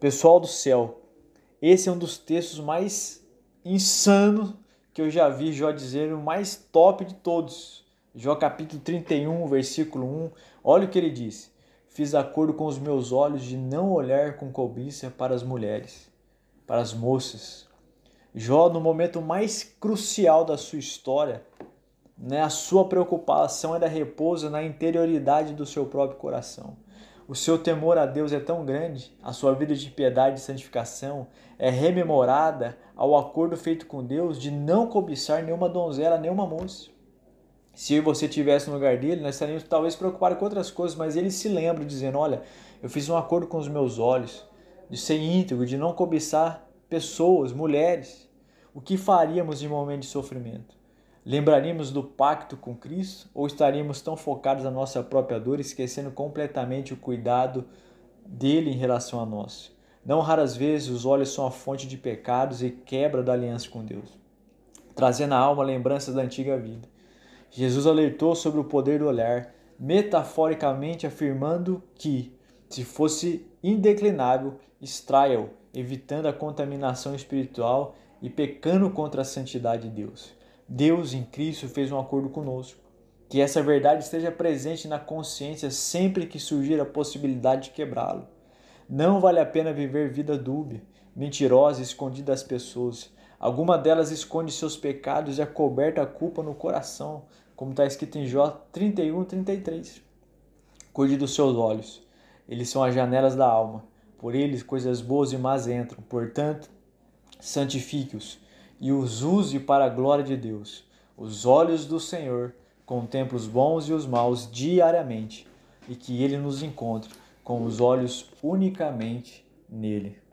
Pessoal do céu, esse é um dos textos mais insanos que eu já vi Jó dizer, o mais top de todos. Jó capítulo 31, versículo 1. Olha o que ele disse: Fiz acordo com os meus olhos de não olhar com cobiça para as mulheres, para as moças. Jó, no momento mais crucial da sua história, né, a sua preocupação era repouso na interioridade do seu próprio coração. O seu temor a Deus é tão grande, a sua vida de piedade e santificação é rememorada ao acordo feito com Deus de não cobiçar nenhuma donzela, nenhuma moça. Se você estivesse no lugar dele, nós estaríamos talvez preocupados com outras coisas, mas ele se lembra dizendo: Olha, eu fiz um acordo com os meus olhos de ser íntegro, de não cobiçar pessoas, mulheres. O que faríamos em momento de sofrimento? Lembraríamos do pacto com Cristo ou estaríamos tão focados na nossa própria dor, esquecendo completamente o cuidado dele em relação a nós? Não raras vezes os olhos são a fonte de pecados e quebra da aliança com Deus, trazendo à alma lembranças da antiga vida. Jesus alertou sobre o poder do olhar, metaforicamente afirmando que, se fosse indeclinável, extraia-o, evitando a contaminação espiritual e pecando contra a santidade de Deus. Deus em Cristo fez um acordo conosco. Que essa verdade esteja presente na consciência sempre que surgir a possibilidade de quebrá-lo. Não vale a pena viver vida dúbia, mentirosa, escondida das pessoas. Alguma delas esconde seus pecados e acoberta a culpa no coração, como está escrito em Jó 31, 33. Cuide dos seus olhos, eles são as janelas da alma. Por eles coisas boas e más entram. Portanto, santifique-os e os use para a glória de Deus. Os olhos do Senhor contemplam os bons e os maus diariamente, e que ele nos encontre com os olhos unicamente nele.